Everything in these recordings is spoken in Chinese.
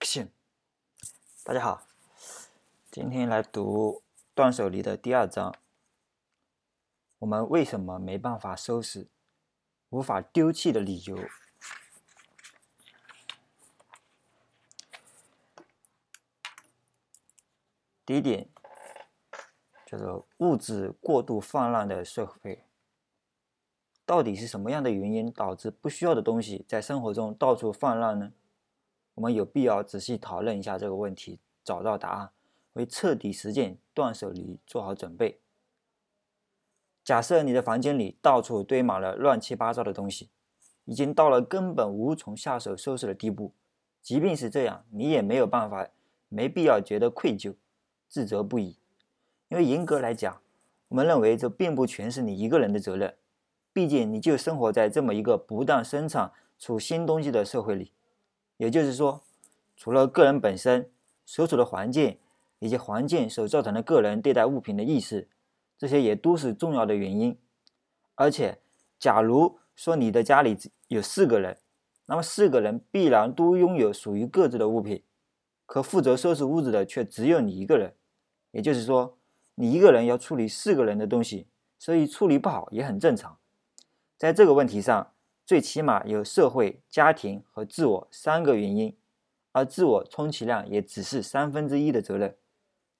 Action！大家好，今天来读断舍离的第二章。我们为什么没办法收拾、无法丢弃的理由？第一点，叫做物质过度泛滥的社会。到底是什么样的原因导致不需要的东西在生活中到处泛滥呢？我们有必要仔细讨论一下这个问题，找到答案，为彻底实践断舍离做好准备。假设你的房间里到处堆满了乱七八糟的东西，已经到了根本无从下手收拾的地步，即便是这样，你也没有办法，没必要觉得愧疚、自责不已，因为严格来讲，我们认为这并不全是你一个人的责任。毕竟，你就生活在这么一个不断生产出新东西的社会里，也就是说，除了个人本身所处的环境以及环境所造成的个人对待物品的意识，这些也都是重要的原因。而且，假如说你的家里有四个人，那么四个人必然都拥有属于各自的物品，可负责收拾屋子的却只有你一个人，也就是说，你一个人要处理四个人的东西，所以处理不好也很正常。在这个问题上，最起码有社会、家庭和自我三个原因，而自我充其量也只是三分之一的责任。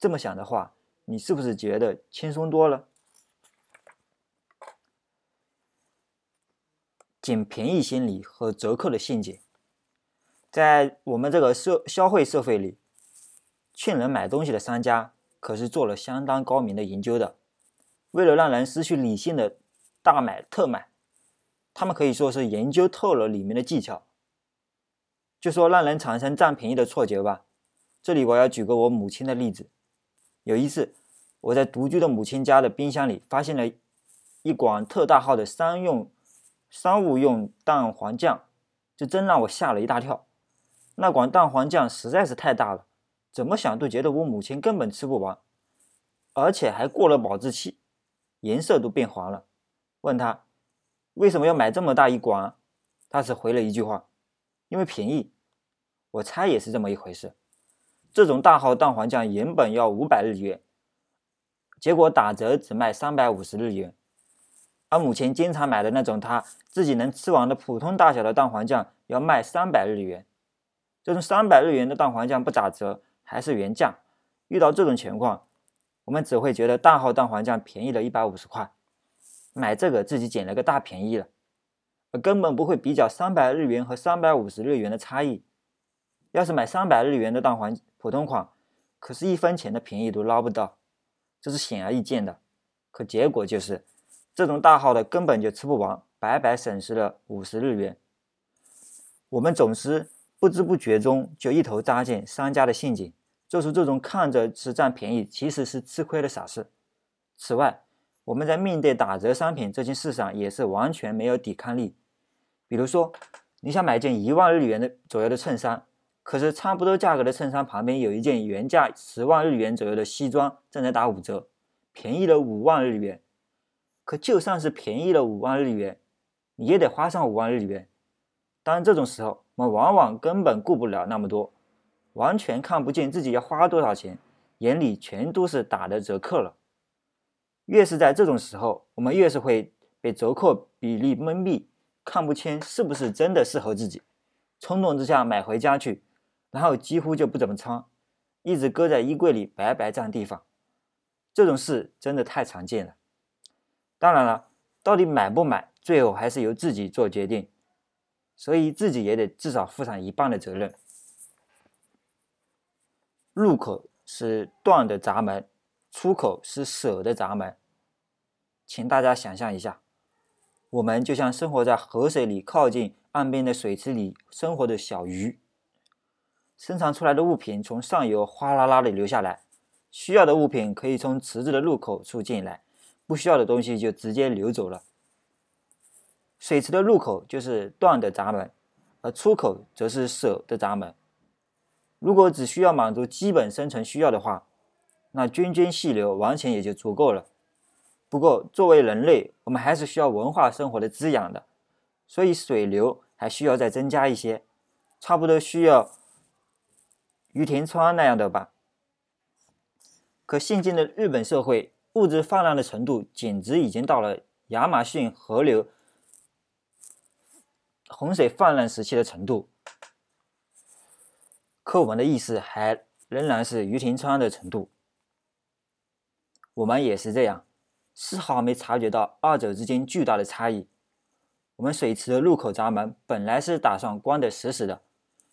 这么想的话，你是不是觉得轻松多了？捡便宜心理和折扣的陷阱，在我们这个社消费社会里，劝人买东西的商家可是做了相当高明的研究的，为了让人失去理性的大买特买。他们可以说是研究透了里面的技巧，就说让人产生占便宜的错觉吧。这里我要举个我母亲的例子。有一次，我在独居的母亲家的冰箱里发现了一管特大号的商用商务用蛋黄酱，这真让我吓了一大跳。那管蛋黄酱实在是太大了，怎么想都觉得我母亲根本吃不完，而且还过了保质期，颜色都变黄了。问他。为什么要买这么大一管？他只回了一句话：“因为便宜。”我猜也是这么一回事。这种大号蛋黄酱原本要五百日元，结果打折只卖三百五十日元。而母亲经常买的那种他自己能吃完的普通大小的蛋黄酱要卖三百日元。这种三百日元的蛋黄酱不打折还是原价。遇到这种情况，我们只会觉得大号蛋黄酱便宜了一百五十块。买这个自己捡了个大便宜了，根本不会比较三百日元和三百五十日元的差异。要是买三百日元的蛋黄普通款，可是一分钱的便宜都捞不到，这是显而易见的。可结果就是，这种大号的根本就吃不完，白白损失了五十日元。我们总是不知不觉中就一头扎进商家的陷阱，做出这种看着是占便宜，其实是吃亏的傻事。此外，我们在面对打折商品这件事上也是完全没有抵抗力。比如说，你想买件一万日元的左右的衬衫，可是差不多价格的衬衫旁边有一件原价十万日元左右的西装正在打五折，便宜了五万日元。可就算是便宜了五万日元，你也得花上五万日元。当，这种时候我们往往根本顾不了那么多，完全看不见自己要花多少钱，眼里全都是打的折扣了。越是在这种时候，我们越是会被折扣比例蒙蔽，看不清是不是真的适合自己，冲动之下买回家去，然后几乎就不怎么穿，一直搁在衣柜里白白占地方。这种事真的太常见了。当然了，到底买不买，最后还是由自己做决定，所以自己也得至少负上一半的责任。入口是断的闸门，出口是舍的闸门。请大家想象一下，我们就像生活在河水里靠近岸边的水池里生活的小鱼。生产出来的物品从上游哗啦啦的流下来，需要的物品可以从池子的入口处进来，不需要的东西就直接流走了。水池的入口就是断的闸门，而出口则是舍的闸门。如果只需要满足基本生存需要的话，那涓涓细流完全也就足够了。不过，作为人类，我们还是需要文化生活的滋养的，所以水流还需要再增加一些，差不多需要于田川那样的吧。可现今的日本社会物质泛滥的程度，简直已经到了亚马逊河流洪水泛滥时期的程度。课文的意思还仍然是于田川的程度。我们也是这样，丝毫没察觉到二者之间巨大的差异。我们水池的入口闸门本来是打算关得死死的，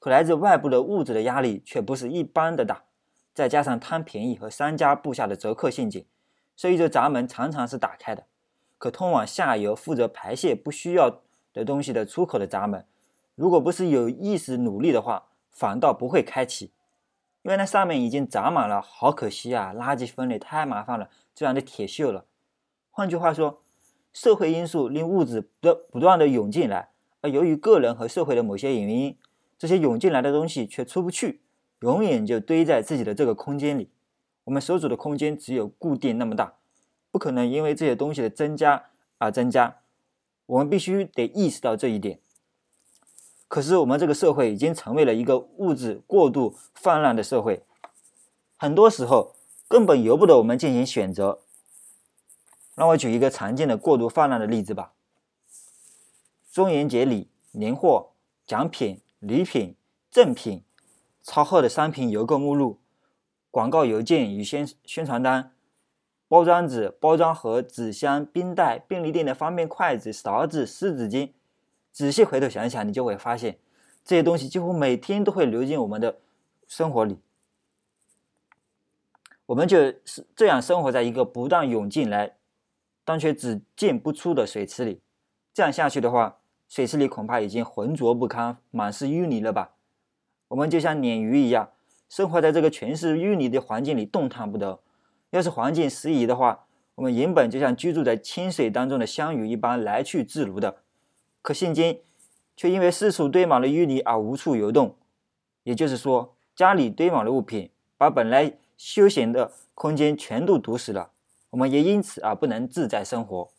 可来自外部的物质的压力却不是一般的大。再加上贪便宜和商家布下的折扣陷阱，所以这闸门常常是打开的。可通往下游负责排泄不需要的东西的出口的闸门，如果不是有意识努力的话，反倒不会开启，因为那上面已经长满了“好可惜啊，垃圾分类太麻烦了”这样的铁锈了。换句话说，社会因素令物质不不断的涌进来，而由于个人和社会的某些原因，这些涌进来的东西却出不去。永远就堆在自己的这个空间里，我们所处的空间只有固定那么大，不可能因为这些东西的增加而增加。我们必须得意识到这一点。可是我们这个社会已经成为了一个物质过度泛滥的社会，很多时候根本由不得我们进行选择。让我举一个常见的过度泛滥的例子吧：中元节礼、年货、奖品、礼品、赠品。超厚的商品邮购目录、广告邮件与宣宣传单、包装纸、包装盒、纸箱、冰袋、便利店的方便筷子、勺子、湿纸巾。仔细回头想想，你就会发现，这些东西几乎每天都会流进我们的生活里。我们就是这样生活在一个不断涌进来，但却只进不出的水池里。这样下去的话，水池里恐怕已经浑浊不堪，满是淤泥了吧？我们就像鲶鱼一样，生活在这个全是淤泥的环境里，动弹不得。要是环境适宜的话，我们原本就像居住在清水当中的香鱼一般来去自如的。可现今却因为四处堆满了淤泥而无处游动。也就是说，家里堆满了物品，把本来休闲的空间全都堵死了。我们也因此而不能自在生活。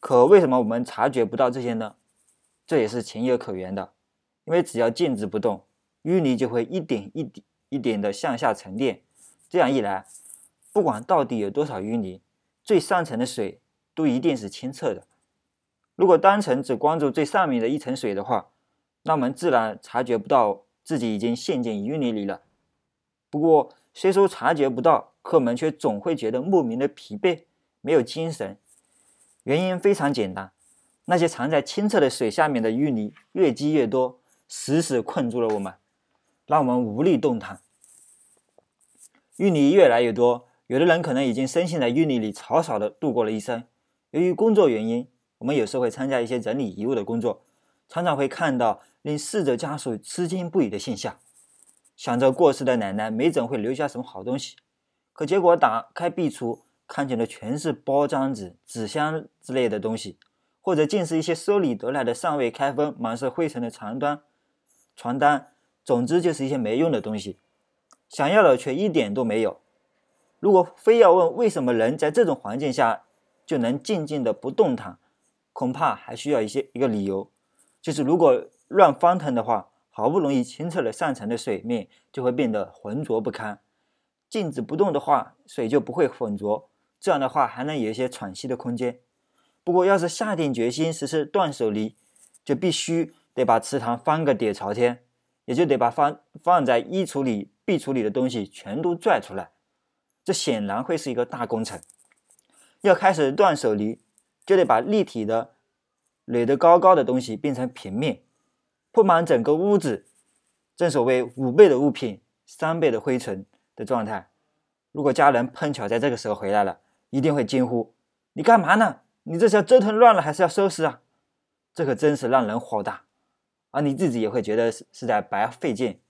可为什么我们察觉不到这些呢？这也是情有可原的，因为只要静止不动。淤泥就会一点一点一点的向下沉淀，这样一来，不管到底有多少淤泥，最上层的水都一定是清澈的。如果单纯只关注最上面的一层水的话，那我们自然察觉不到自己已经陷进淤泥里了。不过，虽说察觉不到，可我们却总会觉得莫名的疲惫，没有精神。原因非常简单，那些藏在清澈的水下面的淤泥越积越多，死死困住了我们。让我们无力动弹。淤泥越来越多，有的人可能已经深陷在淤泥里，草草的度过了一生。由于工作原因，我们有时会参加一些整理遗物的工作，常常会看到令逝者家属吃惊不已的现象。想着过世的奶奶没准会留下什么好东西，可结果打开壁橱，看见的全是包装纸、纸箱之类的东西，或者竟是一些收礼得来的尚未开封、满是灰尘的床单、床单。总之就是一些没用的东西，想要的却一点都没有。如果非要问为什么人在这种环境下就能静静的不动弹，恐怕还需要一些一个理由，就是如果乱翻腾的话，好不容易清澈了上层的水面就会变得浑浊不堪；静止不动的话，水就不会浑浊，这样的话还能有一些喘息的空间。不过要是下定决心实施断手离，就必须得把池塘翻个底朝天。也就得把放放在衣橱里、壁橱里的东西全都拽出来，这显然会是一个大工程。要开始断手离，就得把立体的、垒得高高的东西变成平面，铺满整个屋子。正所谓五倍的物品，三倍的灰尘的状态。如果家人碰巧在这个时候回来了，一定会惊呼：“你干嘛呢？你这是要折腾乱了，还是要收拾啊？”这可真是让人火大。而你自己也会觉得是是在白费劲，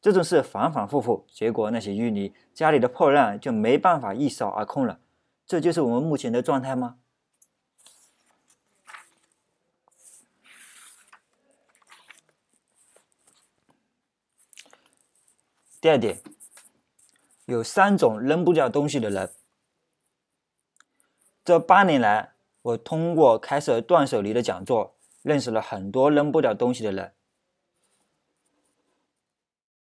这种事反反复复，结果那些淤泥家里的破烂就没办法一扫而空了。这就是我们目前的状态吗？第二点，有三种扔不掉东西的人。这八年来，我通过开设断舍离的讲座。认识了很多扔不掉东西的人，